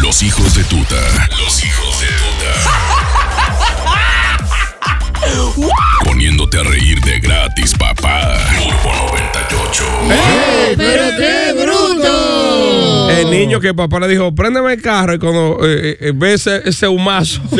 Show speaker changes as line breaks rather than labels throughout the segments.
Los hijos de tuta. Los hijos de tuta. Poniéndote a reír de gratis, papá. Turbo 98.
¡Ey, pero qué bruto!
El niño que papá le dijo, préndeme el carro y cuando eh, eh, ve ese, ese humazo,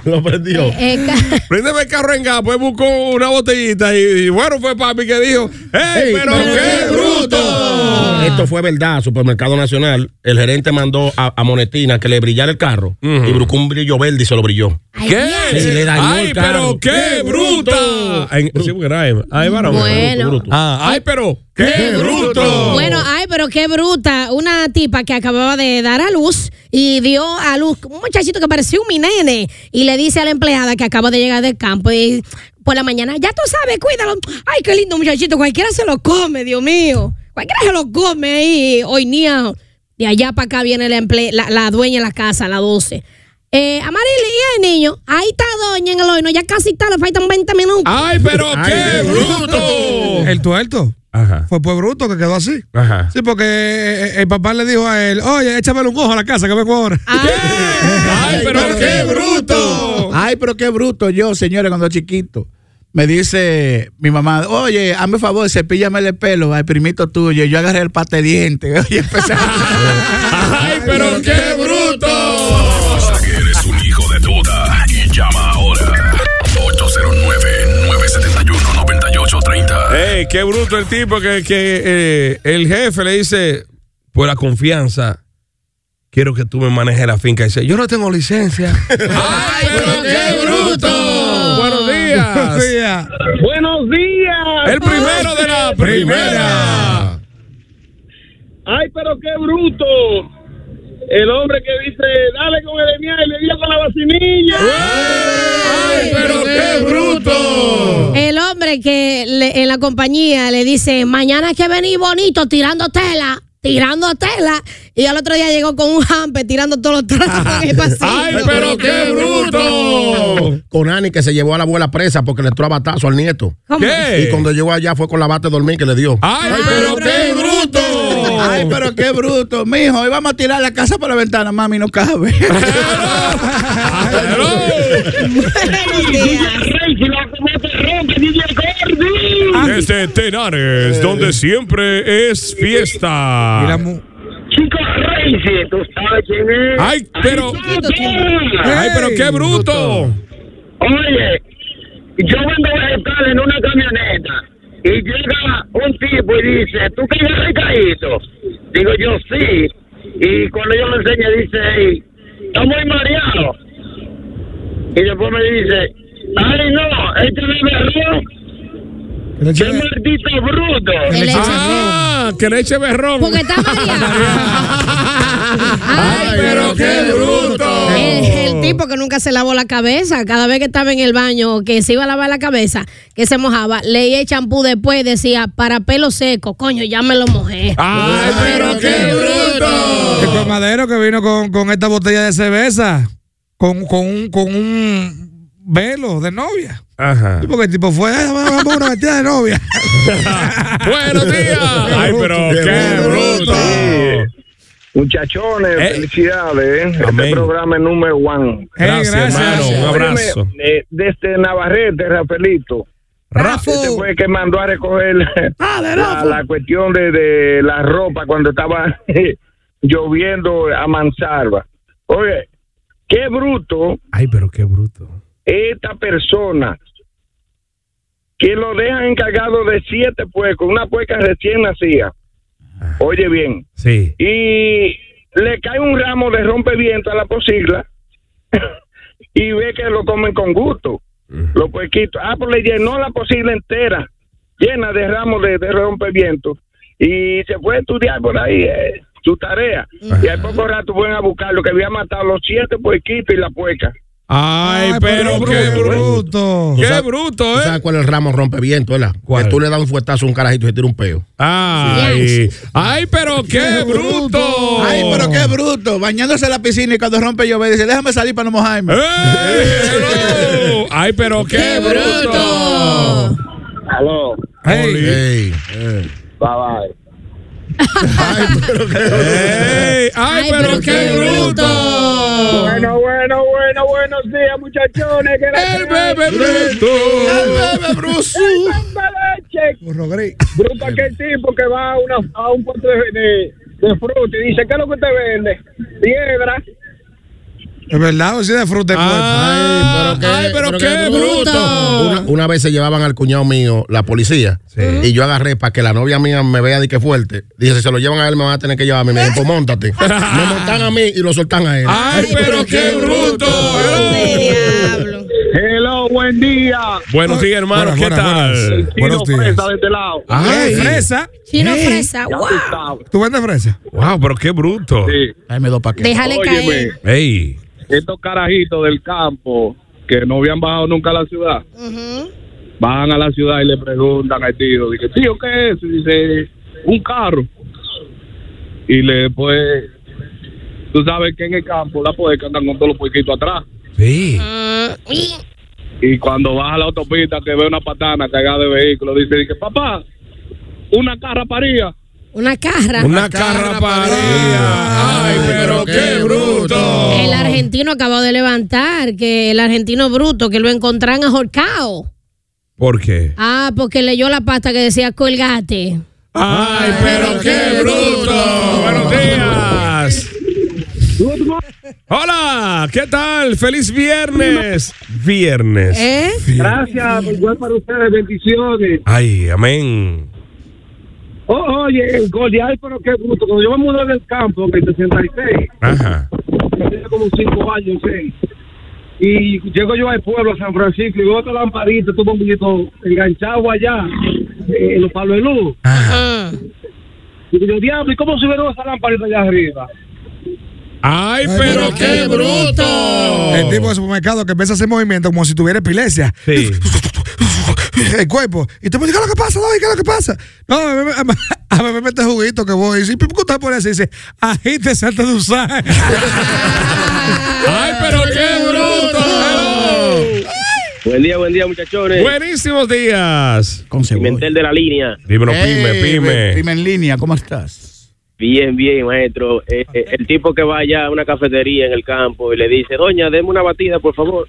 lo prendió.
Eh,
Préndeme el carro en gas, pues buscó una botellita y, y bueno, fue papi que dijo, ¡Ey, pero qué bruto!
Esto fue verdad, Supermercado Nacional. El gerente mandó a, a Monetina que le brillara el carro y buscó un brillo verde y se lo brilló.
¿Qué?
Sí, le dañó
¡Ay,
el carro.
pero qué bruto! Ay, sí, porque era Emma. Ay, varón.
Bueno.
Bruto. Ah, ay, pero qué bruto.
Bueno, ay, pero qué bruta. Una tipa que acababa de dar a luz y dio a luz un muchachito que parecía un mi nene y le dice a la empleada que acaba de llegar del campo y por la mañana, ya tú sabes, cuídalo. Ay, qué lindo muchachito, cualquiera se lo come, Dios mío. Cualquiera se lo come ahí, hoy niño. De allá para acá viene la, emple- la, la dueña de la casa a las 12. Eh, Amarili, ¿y el niño? Ahí está doña en el horno, ya casi está, le faltan 20 minutos.
¡Ay, pero qué bruto!
El tuerto.
Ajá.
Fue pues bruto que quedó así.
Ajá.
Sí, porque eh, el papá le dijo a él, oye, échamele un ojo a la casa que vengo ahora.
¡Ay, pero qué bruto!
Ay, pero qué bruto yo, señores, cuando chiquito. Me dice mi mamá, oye, hazme favor, cepíllame el pelo al primito tuyo. Yo agarré el pate diente. Y empecé a...
¡Ay, pero qué ¡Ey, qué bruto el tipo que, que eh, el jefe le dice, por la confianza, quiero que tú me manejes la finca. Y dice, yo no tengo licencia. ¡Ay, pero qué bruto! Buenos días.
Buenos días.
El primero de la primera.
Ay, pero qué bruto. El hombre que dice, dale con el miel y le dio con la vacinilla.
¡Ay, pero qué bruto!
El hombre que le- en la compañía le dice, mañana hay que venir bonito tirando tela, tirando tela. Y al otro día llegó con un hamper tirando todos los trapos en el pasillo.
¡Ay, pero qué bruto!
Con Ani que se llevó a la abuela presa porque le entró a batazo al nieto.
¿Cómo?
¿Qué?
Y cuando llegó allá fue con la bata de dormir que le dio.
¡Ay, pero qué bruto!
Ay, pero qué bruto. Mijo, hoy vamos a tirar la casa por la ventana, mami, no cabe.
Desde Tenares, donde siempre es fiesta.
Mu-
Chico Rey, si tú sabes quién es.
¡Ay, pero! ¡Ay, pero qué bruto!
Oye, yo vendo vegetales en una camioneta y llega un tipo y dice, ¿tú quieres recadito? Digo yo, sí. Y cuando yo le enseño, dice, "Ey, está muy mareado. Y después me dice, ay no, este es berrón, qué maldito bruto.
Que le eche-
¡Ah! ¡Que le eche berrón!
Porque está mareado.
¡Ay, pero qué bruto!
El, el tipo que nunca se lavó la cabeza, cada vez que estaba en el baño, que se iba a lavar la cabeza, que se mojaba, leía el champú después y decía, para pelo seco, coño, ya me lo mojé.
¡Ay, pero qué
El
bruto!
colmadero que vino con, con esta botella de cerveza, con, con, un, con un velo de novia.
Ajá.
Porque el tipo fue, "Ay, vamos a una vestida de novia.
¡Buenos días! ¡Ay, pero qué bruto!
Muchachones,
Eh.
felicidades.
Amén.
Este programa es número one.
Gracias,
gracias.
hermano. Un abrazo.
Óyeme, eh, desde Navarrete, Rafaelito.
Rafa.
Este fue el que mandó a recoger la, la cuestión de, de la ropa cuando estaba lloviendo a mansalva. Oye, qué bruto
¡Ay, pero qué bruto!
esta persona que lo dejan encargado de siete puercos, una puerca recién nacida. Oye bien,
Sí.
y le cae un ramo de rompeviento a la posigla y ve que lo comen con gusto, los puerquitos. Ah, pues le llenó la posigla entera, llena de ramos de, de rompeviento y se fue a estudiar por ahí. eh.
su tarea. Y al poco rato fueron a buscarlo, que había matado los siete puerquitos y la puerca.
Ay, pero qué bruto.
¿Tú
Qué
sabes-
bruto,
¿Tú
¿eh?
sabes cuál es el ramo rompeviento, verdad?
¿Cuál?
Que tú le das un fuetazo a un carajito y se tira un peo.
Ay, ay, pero qué bruto.
Ay, pero qué bruto. Bañándose en la piscina y cuando rompe llover dice, déjame salir para no mojarme.
¡Ey! Hello. Ay, pero qué bruto.
Aló,
Ey.
Ey, eh.
bye bye.
Ey, Ay, pero qué bruto.
Bueno, bueno, bueno, buenos días, muchachones. Que la
El bebé bruto.
bebé bruto.
leche.
Burro gris.
Bruto aquel tipo que va a, una, a un puesto de, de, de fruta y dice, ¿qué es lo que usted vende? Piedra.
Es verdad, o sí de fruta.
Ah, Ay, pero qué bruto.
Una, una vez se llevaban al cuñado mío la policía y yo agarré para que la novia mía me vea de que fuerte. Dije, si se lo llevan a él me van a tener que llevar a mí. Me dijo, pues montate. me montan a mí y lo soltan a él.
Ay, pero qué bruto.
Diablo.
Hello, buen día.
Buenos días, hermano.
Buenas,
¿Qué
buenas,
tal?
buenas. Buenos días.
Fresa de este lado.
Ay, fresa.
Chino fresa,
Ya
wow.
¿Tú
vendes fresa?
Wow, pero qué bruto.
Sí.
Dame dos paquetes.
Déjale
Óyeme,
caer.
Ey.
Estos carajitos del campo que no habían bajado nunca a la ciudad,
Ujú.
van a la ciudad y le preguntan al tío, dice, tío, ¿qué es? Y dice, un carro. Y le, pues, tú sabes que en el campo la puede que andan con todos los puerquitos atrás.
Sí.
Mm, y-
Y cuando baja a la autopista que ve una patana cargada de vehículos, dice, dice, papá, una carra paría.
Una carra.
Una carraparía. Ay, pero qué bruto.
El argentino acabó de levantar, que el argentino bruto, que lo encontraron ahorcado.
¿Por qué?
Ah, porque leyó la pasta que decía colgate.
Ay, pero qué bruto. Buenos días. Hola, ¿qué tal? Feliz viernes. Viernes.
¿Eh?
Gracias, igual para ustedes, bendiciones.
Ay, amén.
Oh, oye, el Goliath, pero qué bruto. Cuando yo me mudé del campo en el 66,
Ajá.
tenía como cinco años, seis. Y llego yo al pueblo, a San Francisco, y veo otra lamparita, tu bombillito enganchado allá, eh, en los palos de luz.
Ah.
Y digo, diablo, ¿y cómo subieron esa lamparita allá arriba?
Ay, pero qué bruto.
El tipo de supermercado que empieza a hacer movimiento como si tuviera epilepsia.
Sí.
El cuerpo. Y tú me dices, ¿qué es lo que pasa? ¿Qué es lo que pasa? No, a mí, me- mete juguito que voy. Y dice, ¿por qué usted pone así? Dice, agítese antes de usar.
Ay, pero qué bruto.
Buen día, buen día, muchachones.
Buenísimos días.
Con
Pimentel de la línea.
Dímelo, pime, pime.
Pime en línea, ¿cómo estás?
Bien, bien, maestro. Eh, eh, el tipo que vaya a una cafetería en el campo y le dice, doña, deme una batida, por favor.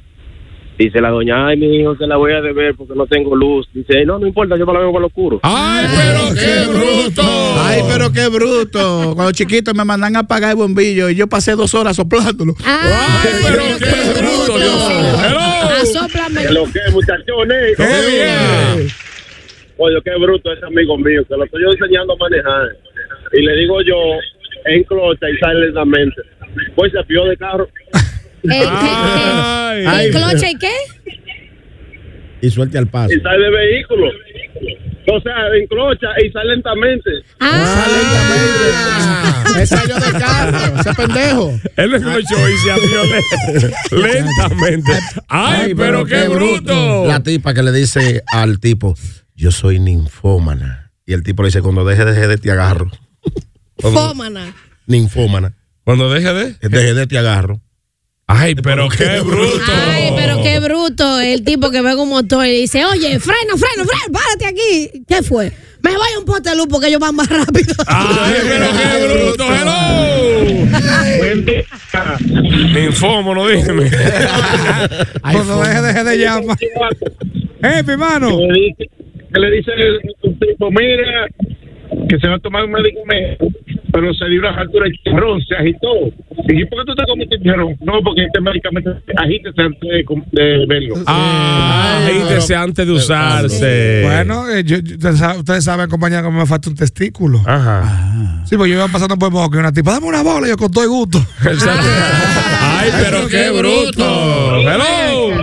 Dice la doña, ay, mi hijo, se la voy a deber porque no tengo luz. Dice, no, no importa, yo me la veo con lo oscuro.
Ay, pero qué bruto.
Ay, pero qué bruto. Cuando chiquito me mandan a apagar el bombillo y yo pasé dos horas soplándolo.
Ay, pero qué bruto, Dios mío. Hello.
asóplame.
Lo que, muchachones.
Qué bien.
Oye, qué bruto ese amigo mío, que lo estoy yo enseñando a manejar. Y le digo yo, en clocha y sale lentamente. Pues se pió de carro.
Eh, ¿qué-
Ay.
qué- ¿El cloche y qué?
Y suelte al paso.
y sale de vehículo. O sea, en clocha y sale lentamente.
Ah,
Me salió del carro, ese pendejo.
Él escuchó y se abrió le- lentamente. Ay, pero qué bruto.
La tipa que le dice al tipo, yo soy ninfómana. Y el tipo le dice, cuando deje de te agarro.
Fómana.
Ninfómana.
Cuando deje de.
Deje de te agarro.
Ay, pero qué bruto.
Ay, pero qué bruto el tipo que ve un motor y dice, oye, freno, freno, freno, párate aquí. ¿Qué fue? Me voy a un poste de luz porque ellos van más rápido.
Ay, pero qué bruto. Hello. Infómono, dígame.
Cuando deje, deje de llamar. ¡Eh, mi hermano!
Que le dice, que le dice el tipo, mira, que se va a tomar un medicamento, pero se dio una altura de chicharrón, se agitó. Y ¿por qué tú te comiste chicharrón? No, porque este medicamento agítese antes de, de verlo.
Ah, agítese antes de usarse.
Bueno, eh, yo- yo- ustedes saben- ustedes saben, compañero, que me falta un testículo.
Ajá.
Sí, pues yo iba pasando por boca y una tipa, dame una bola, y yo con todo el gusto.
Exacto. Ay, pero qué bruto. Hello.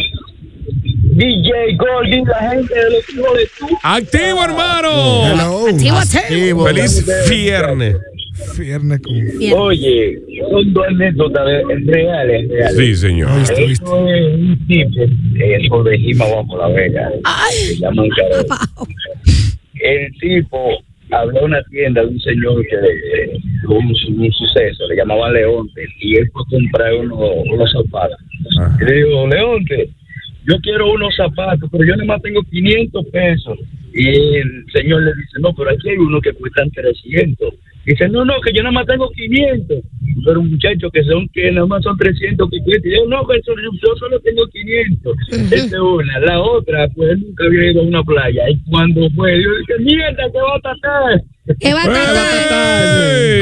DJ Goldie, la gente de los hijos de tú.
Activo, hermano.
Activo, activo.
Feliz viernes.
Viernes con.
Oye, son dos anécdotas reales, reales.
Sí, señor.
Eso es un tipo, eso de Jima Bajo La Vega. Se llama Caro. El tipo habló a una tienda de un señor que eh, tuvo un, su- un suceso, le llamaban Leonte, y él fue a comprar unos, unos zapatos. Y le digo, Leonte, yo quiero unos zapatos, pero yo nada más tengo 500 pesos. Y el señor le dice, no, pero aquí hay unos que cuestan 300. Dice, no, no, que yo nada más tengo 500. Pero un muchacho que son que nada más son 300 que cuesta. Y yo, no, que eso- yo solo tengo 500. Esa es una. La otra, pues él nunca había ido a una playa. Y cuando fue, yo dije, mierda, te va a tratar.
¿Qué?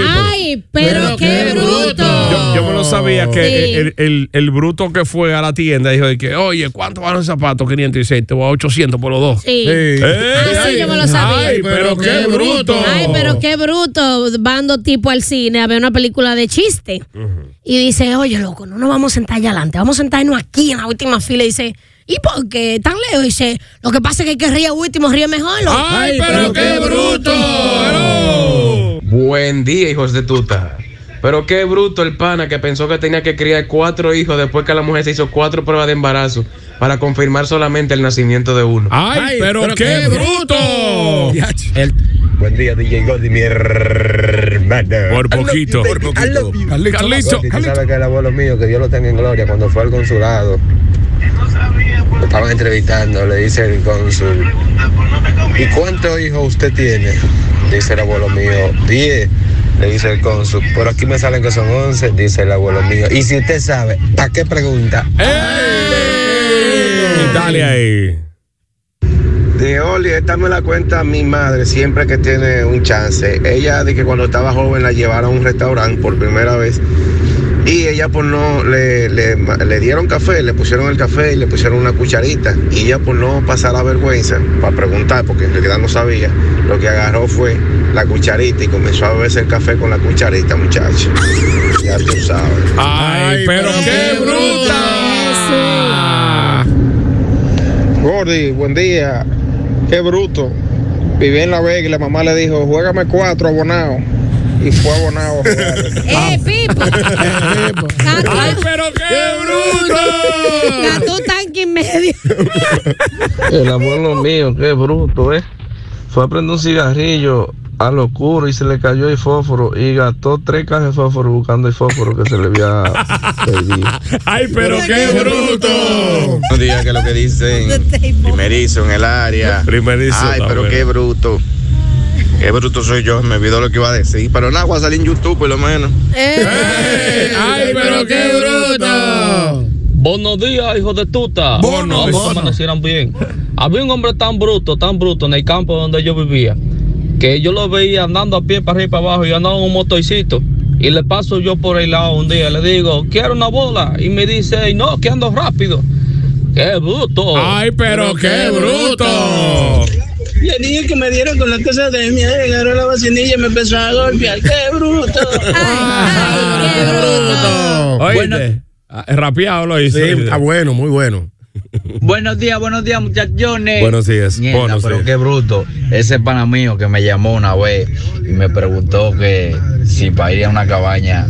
Ay, pero, qué, bruto.
Yo, yo me lo sabía que
Sí.
el, el- el bruto que fue a la tienda dijo de que, oye, ¿cuánto valen los zapatos? 506, te voy a 800 por los dos.
Sí.
¡Ey!
Ah, sí, yo me lo sabía.
Ay, pero qué bruto.
Ay, pero qué bruto. Van dos tipos al cine a ver una película de chiste. Y dice, oye, loco, no nos vamos a sentar allá adelante, vamos a sentarnos aquí en la última fila. Y dice, ¿y por qué tan lejos? Y dice, lo que pasa es que el que ríe último ríe mejor.
Ay, pero qué bruto.
Buen día, hijos de tuta. Pero qué bruto el pana que pensó que tenía que criar cuatro hijos después que la mujer se hizo cuatro pruebas de embarazo para confirmar solamente el nacimiento de uno.
Ay, pero, qué, bruto.
Buen día, DJ Gordy, mi hermano.
Por poquito.
Por poquito.
Carlito.
Gordy, tú sabes que el abuelo mío, que Dios lo tenga en gloria, cuando fue al consulado, estaban entrevistando, le dice el cónsul, ¿y cuántos hijos usted tiene? Dice el abuelo mío, 10. Le dice el cónsul, pero aquí me salen que son 11, dice el abuelo mío. Y si usted sabe, ¿para qué pregunta?
Dale ahí.
De Oli, esta me la cuenta mi madre siempre que tiene un chance. Ella de que cuando estaba joven la llevaron a un restaurante por primera vez y ella por no le, le, le dieron café, le pusieron el café y le pusieron una cucharita y ella por no pasar la vergüenza para preguntar porque en realidad no sabía, lo que agarró fue la cucharita y comenzó a beberse el café con la cucharita, muchacho. Ya tú sabes.
Ay, pero qué bruta.
Gordy, buen día. Qué bruto. Viví en La Vega y la mamá le dijo, juégame cuatro abonados. Y fue abonado.
¡Eh, Pipo!
Ay, pero qué bruto.
Gastó tanque y medio.
El abuelo mío, qué bruto, ¿eh? Fue a prender un cigarrillo a lo oscuro y se le cayó el fósforo y gastó tres cajas de fósforo buscando el fósforo que se le había perdido.
Ay, pero qué bruto.
Buenos días, que lo que dicen. Primerizo en el área.
Primerizo,
Ay, pero qué bruto. Qué bruto soy yo, me olvidó lo que iba a decir. Pero nada, voy a salir en YouTube por lo menos.
Ay, pero qué bruto.
Buenos días, hijos de tuta.
Bono,
No,
bono.
que amanecieran bien. Había un hombre tan bruto, tan bruto en el campo donde yo vivía, que yo lo veía andando a pie para arriba y para abajo y andando en un motorcito. Y le paso yo por el lado un día, le digo, quiero una bola. Y me dice, no, que ando rápido. ¡Qué bruto!
Ay, pero qué bruto.
El niño que me dieron con la cosa de mi agarró la vacinilla y me empezó a golpear. ¡Qué bruto!
Oíste. Ah, Rapeado lo hizo.
Sí, está bueno, muy bueno.
Buenos días, buenos días, muchachones.
Buenos días,
Mierda,
buenos
pero
días.
qué bruto. Ese pana mío que me llamó una vez y me preguntó que si para ir a una cabaña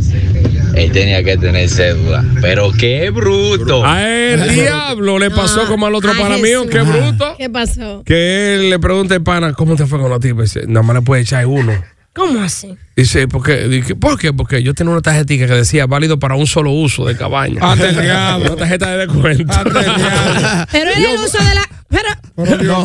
él tenía que tener cédula. Pero qué bruto.
A el diablo le pasó como al otro pana mío, qué bruto.
¿Qué pasó?
Que él le pregunta al pana, ¿cómo te fue con los tipos? Dice, nada más le puede echar uno.
¿Cómo así?
Dice, ¿por qué? Dije, ¿por qué? Porque yo tenía una tarjetita que decía válido para un solo uso de cabaña.
El diablo.
Una tarjeta de descuento.
Pero era el uso de la. Pero.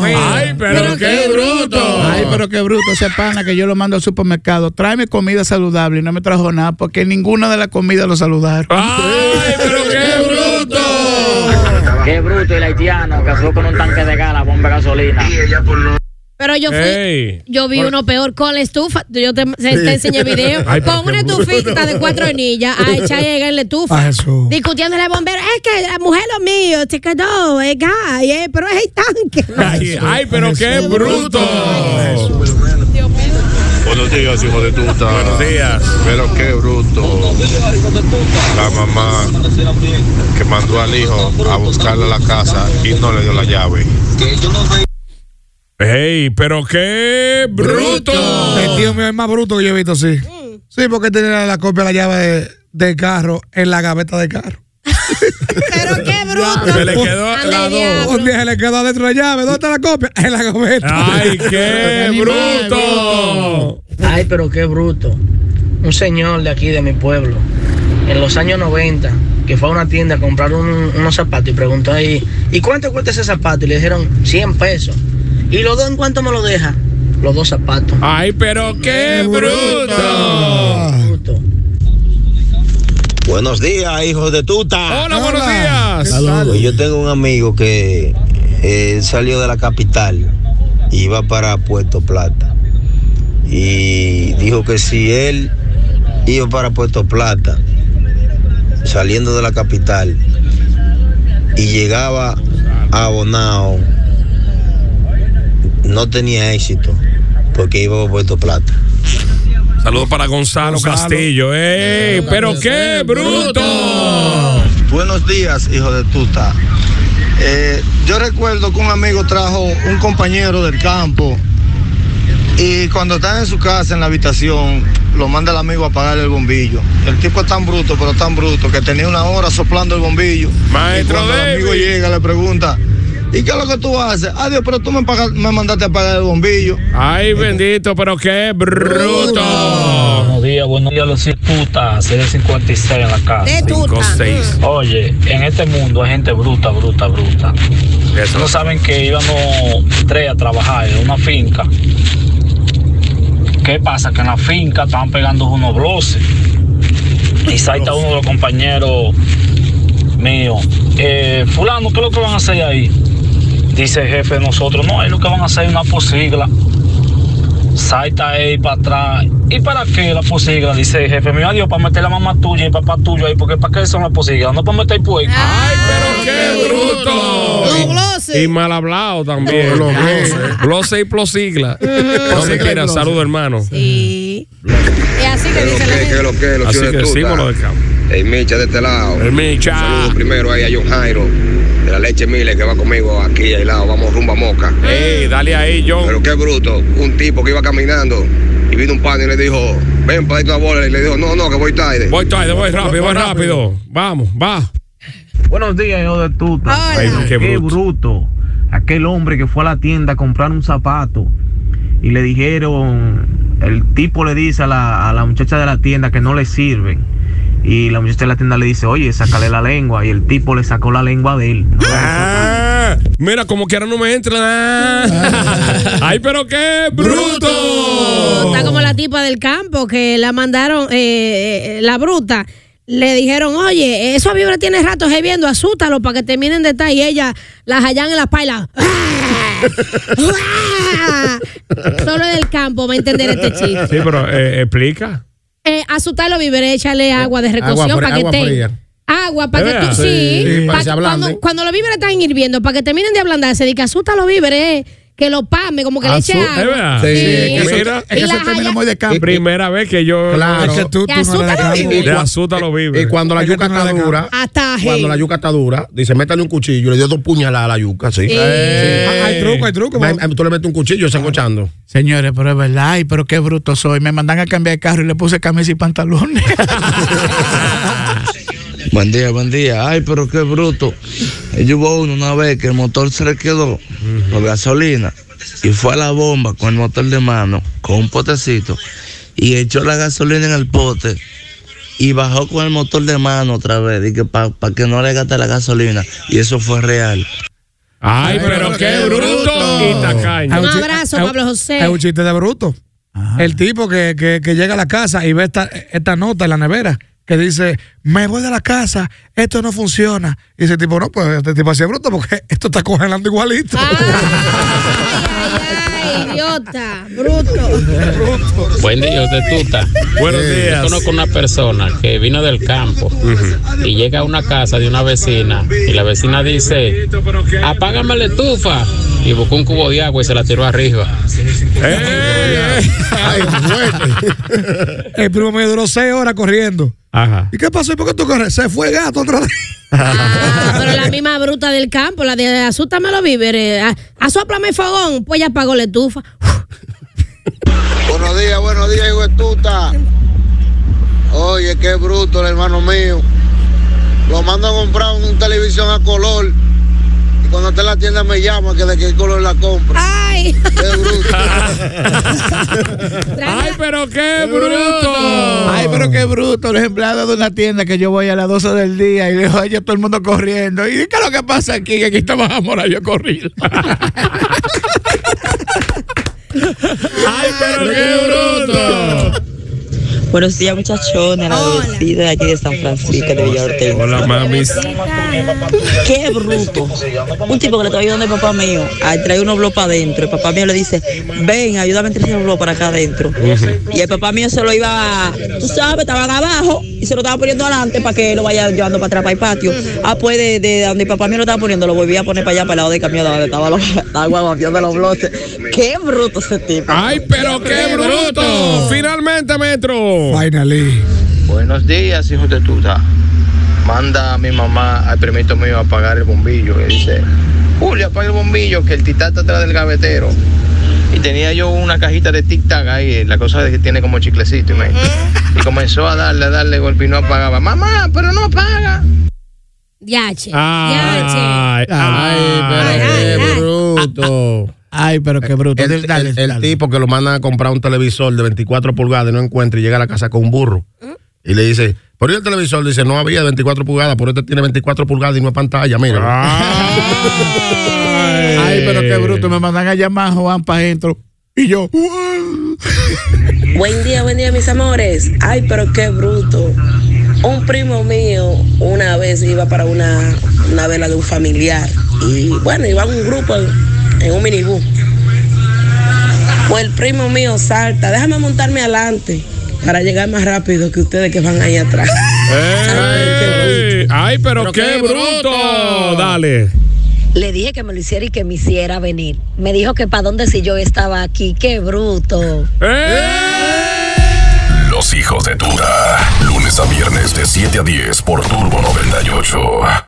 Ay, pero, qué bruto.
Ay, pero qué bruto ese pana que yo lo mando al supermercado. Tráeme comida saludable y no me trajo nada porque ninguna de las comidas lo saludaron.
Ay, pero qué bruto.
Qué bruto el haitiano que fue con un tanque de gas, la bomba de gasolina.
Pero yo fui. Yo vi uno peor con la estufa. Yo te, te, te enseñé video.
Ay,
con una estufita de cuatro anillas a echar en la estufa.
A Jesús.
Discutiéndole al bombero. Es que la mujer lo mío se quedó, es eh, pero es el tanque.
Ay, ay, pero qué bruto.
Buenos días, hijo de tuta.
Buenos días.
Pero qué bruto. La mamá que mandó al hijo a buscarle a la casa y no le dio la llave.
Ey, pero qué bruto.
El tío mío es más bruto que yo he visto, sí. Sí, porque tenía la copia de la llave de- del carro en la gaveta del carro.
Pero qué bruto.
Se le quedó la dos.
Un día se le quedó adentro la llave. ¿Dónde está la copia? En la gaveta.
¡Ay, qué bruto!
Ay, pero qué bruto. Un señor de aquí, de mi pueblo, en los años 90, que fue a una tienda a comprar un- unos zapatos y preguntó ahí, ¿y cuánto cuesta ese zapato? Y le dijeron 100 pesos. ¿Y los dos en cuánto me lo deja? Los dos zapatos.
¡Ay, pero qué bruto!
Buenos días, hijos de tuta.
Hola, buenos días.
Pues yo tengo un amigo que eh, salió de la capital y iba para Puerto Plata. Y dijo que si él iba para Puerto Plata, saliendo de la capital, y llegaba a Bonao, no tenía éxito, porque iba a Puerto Plata.
Saludos para Gonzalo, Castillo. ¡Ey, pero qué bruto!
Buenos días, hijo de tuta. Eh, yo recuerdo que un amigo trajo un compañero del campo y cuando está en su casa, en la habitación, lo manda el amigo a apagar el bombillo. El tipo es tan bruto, pero tan bruto, que tenía una hora soplando el bombillo.
Maestro
y cuando el amigo llega, le pregunta, ¿y qué es lo que tú haces? Adiós, pero tú me, pagas- me mandaste a apagar el bombillo.
¡Ay, bendito, pero qué bruto!
Buenos días, buenos días, los putas, 56 en la casa.
De tuta.
Cinco, seis.
Oye, en este mundo hay gente bruta, bruta, bruta. No saben que íbamos tres a trabajar en una finca. ¿Qué pasa? Que en la finca estaban pegando unos bloses. Y salta uno de los compañeros míos. Eh, fulano, ¿qué es lo que van a hacer ahí? Dice el jefe de nosotros, no, es lo que van a hacer una posigla. Salta ahí para atrás. ¿Y para qué la posigla? Dice el jefe mío, adiós, para meter la mamá tuya y papá tuyo ahí, porque ¿para qué son las posiglas? No para meter puerco.
¡Ay, pero qué bruto! Y mal hablado también. Glose y plosigla. No se quiera, saludo, hermano.
Sí. Y así que dice la
¿Qué
gente.
es lo que es? Los
Así que decimos lo del campo.
El Micha de este lado.
El Micha.
Saludos primero ahí a John Jairo, la leche Mile, que va conmigo aquí al lado. Vamos rumbo a Moca.
Ey, dale ahí, John.
Pero qué bruto. Un tipo que iba caminando y vino un pan y le dijo, ven para esta bola. Y le dijo, no, no, que voy tarde.
Voy tarde, voy rápido, voy rápido. Vamos, va.
Buenos días, hijo de tuta.
Ay, qué
qué
bruto.
bruto. Aquel hombre que fue a la tienda a comprar un zapato y le dijeron, el tipo le dice a la, a la muchacha de la tienda que no le sirven. Y la muchacha de la tienda le dice, oye, sácale la lengua. Y el tipo le sacó la lengua de él.
Ah, mira, como que ahora no me entra. Ah. Ay, pero qué bruto.
Está como la tipa del campo que la mandaron, eh, eh, la bruta. Le dijeron, oye, eso vibra tiene rato viendo, asústalo para que terminen de estar. Y ella las hallan en la paila. Solo del campo va a entender este chiste.
Sí, pero eh, explica.
Eh, asustarlo víveres, échale agua de recocción
Agua
para que
agua fría.
Agua para
¿De
que tú. Sí.
Sí, para
cuando, cuando los víveres están hirviendo, para que terminen de ablandarse, de que asusta los víveres, que lo pame, como que le eche
Asu-
agua.
Sí, eso-
Es que
Y
eso
la
es término
haya-
muy de campo.
primera vez que yo.
Claro.
Es que tú, tú no eres de
asusta los
Y cuando la
Es que
yuca está dura,
Ataje.
cuando la yuca está dura, dice, métale un cuchillo. Le dio dos puñaladas a la yuca, sí.
Ah, Hay truco, hay truco.
Tú le metes un cuchillo sancochando.
Señores, pero es verdad, ay, pero qué bruto soy. Me mandan a cambiar de carro y le puse camisa y pantalones.
Buen día, buen día. Ay, pero qué bruto. Yo hubo uno una vez que el motor se le quedó por gasolina y fue a la bomba con el motor de mano, con un potecito, y echó la gasolina en el pote y bajó con el motor de mano otra vez, y que para que no le gaste la gasolina. Y eso fue real.
Ay, pero qué bruto.
Un abrazo, Pablo José.
Es un chiste de bruto. El tipo que, que- que llega a la casa y ve esta, esta nota en la nevera que dice, me voy de la casa, esto no funciona. Y ese tipo, no, pues este tipo así es bruto porque esto está congelando igualito.
Ay, idiota, bruto.
Buen día, de tuta.
Buenos
Yo
días.
conozco una persona que vino del campo y llega a una casa de una vecina y la vecina dice, apágame la estufa. Y buscó un cubo de agua y se la tiró arriba.
Eh,
Ay, fuerte.
El primo mío duró seis horas corriendo.
Ajá.
¿Y qué pasó? ¿Y por qué tú corres? Se fue gato otra vez.
Ah, pero la misma bruta del campo, la de asústame los víveres, a- asóplame el fogón, pues ya apagó la estufa.
Buenos días, buenos días, hijo de tuta. Oye, qué bruto el hermano mío. Lo mando a comprar un televisión a color. Y cuando esté en la tienda me llama que de qué color la compra.
Ay.
Qué bruto.
Ay, pero qué bruto.
Ay, pero qué bruto. Los empleados de una tienda que yo voy a las 12 del día y dejo a ellos todo el mundo corriendo. ¿Y qué es lo que pasa aquí? Que aquí estamos a morar yo corrido.
Ay, pero qué bruto.
Buenos días, muchachones, la de aquí de San Francisco, de Villa Ortega.
Hola, mamis.
Qué bruto. Un tipo que le estaba ayudando al papá mío a traer unos blogs para adentro. El papá mío le dice, ven, ayúdame a traer blogs para acá adentro. Y el papá mío se lo iba, tú sabes, estaban abajo y se lo estaba poniendo adelante para que lo vaya llevando para atrás, para el patio. Ah, pues de, de donde el papá mío lo estaba poniendo, lo volvía a poner para allá, para el lado del camión, donde estaba los, estaba guaguapiando los bloques. Qué bruto ese tipo.
Ay, pero qué bruto. Finalmente, Metro.
Finally.
Buenos días, hijos de tuta. Manda a mi mamá al primito mío a apagar el bombillo. Y dice, Julio, apaga el bombillo, que el titán está atrás del gavetero. Y tenía yo una cajita de tic tac ahí, la cosa de que tiene como chiclecito. Y, me- y comenzó a darle, a darle golpe y no apagaba. Mamá, pero no apaga.
Yache.
Ay,
Ay, pero qué bruto.
Ay, pero qué bruto.
El,
Dale,
el- el
dale.
tipo que lo manda a comprar un televisor de 24 pulgadas y no encuentra y llega a la casa con un burro. Y le dice, por el televisor dice, no había de 24 pulgadas, por este tiene 24 pulgadas y no es pantalla, mira.
Ay, pero qué bruto. Me mandan a llamar a Juan para adentro. Y yo,
Buen día, buen día, mis amores. Ay, pero qué bruto. Un primo mío una vez iba para una, una vela de un familiar y bueno, iba un grupo en, un minibús. Pues el primo mío salta, déjame montarme adelante para llegar más rápido que ustedes que van ahí atrás.
Ey, Ay, pero, qué, bruto. Dale.
Le dije que me lo hiciera y que me hiciera venir. Me dijo que para dónde si yo estaba aquí. Qué bruto.
Los hijos de Tura. Lunes a viernes de 7 a 10 por Turbo 98.